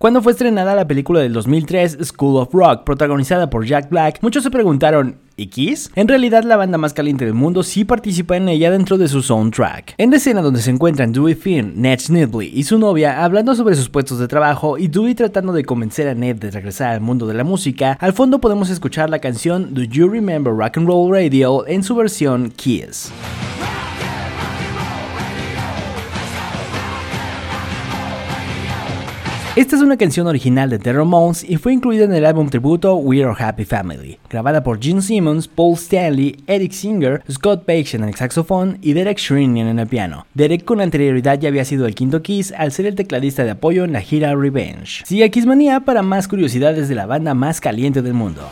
Cuando fue estrenada la película del 2003 School of Rock, protagonizada por Jack Black, muchos se preguntaron, ¿y Kiss? En realidad la banda más caliente del mundo sí participa en ella dentro de su soundtrack. En la escena donde se encuentran Dewey Finn, Ned Snidley y su novia hablando sobre sus puestos de trabajo y Dewey tratando de convencer a Ned de regresar al mundo de la música, al fondo podemos escuchar la canción Do You Remember Rock and Roll Radio en su versión Kiss. Esta es una canción original de The Ramones y fue incluida en el álbum tributo We Are Happy Family, grabada por Gene Simmons, Paul Stanley, Eric Singer, Scott Page en el saxofón y Derek Shrinian en el piano. Derek con anterioridad ya había sido el quinto Kiss al ser el tecladista de apoyo en la gira Revenge. Sigue Kissmania para más curiosidades de la banda más caliente del mundo.